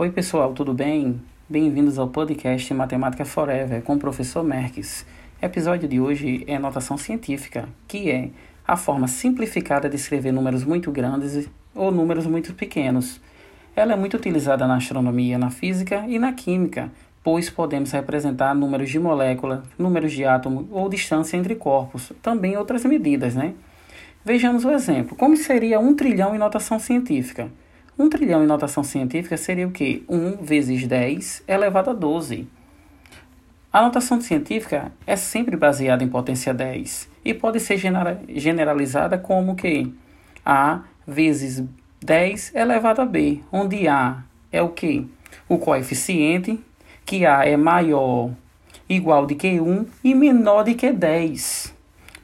Oi, pessoal, tudo bem? Bem-vindos ao podcast Matemática Forever com o professor. O episódio de hoje é notação científica, que é a forma simplificada de escrever números muito grandes ou números muito pequenos. Ela é muito utilizada na astronomia, na física e na química, pois podemos representar números de molécula, números de átomo ou distância entre corpos, também outras medidas, né? Vejamos o exemplo. Como seria um trilhão em notação científica? Um trilhão em notação científica seria o quê? 1 vezes 10 elevado a 12. A notação científica é sempre baseada em potência 10 e pode ser generalizada como que A vezes 10 elevado a B, onde A é o que? O coeficiente, que A é maior, igual de que 1 e menor de que 10.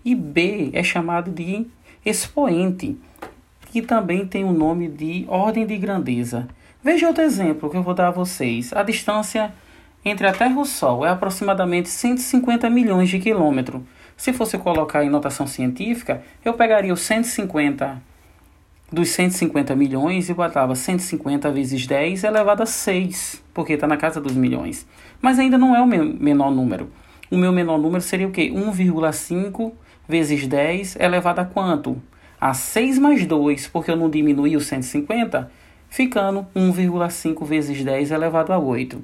E B é chamado de expoente, que também tem o nome de ordem de grandeza. Veja outro exemplo que eu vou dar a vocês. A distância entre a Terra e o Sol é aproximadamente 150 milhões de quilômetros. Se fosse colocar em notação científica, eu pegaria os 150 dos 150 milhões e botava 150 vezes 10 elevado a 6, porque está na casa dos milhões. Mas ainda não é o meu menor número. O meu menor número seria o quê? 1,5 vezes 10 elevado a quanto? A 6 mais 2, porque eu não diminui o 150, ficando 1,5 vezes 10 elevado a 8.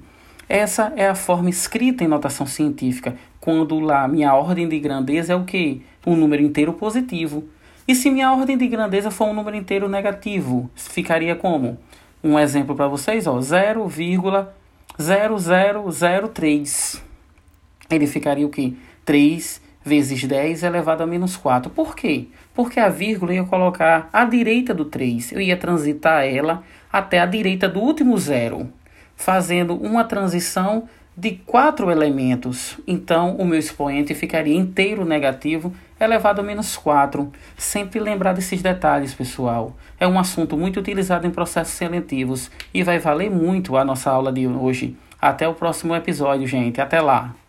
Essa é a forma escrita em notação científica, quando lá minha ordem de grandeza é o quê? Um número inteiro positivo. E se minha ordem de grandeza for um número inteiro negativo, ficaria como? Um exemplo para vocês, ó, 0,0003. Ele ficaria o quê? 3 vezes 10 elevado a menos 4. Por quê? Porque a vírgula ia colocar à direita do 3. Eu ia transitar ela até a direita do último zero, fazendo uma transição de quatro elementos. Então, o meu expoente ficaria inteiro negativo elevado a menos 4. Sempre lembrar desses detalhes, pessoal. É um assunto muito utilizado em processos seletivos e vai valer muito a nossa aula de hoje. Até o próximo episódio, gente. Até lá!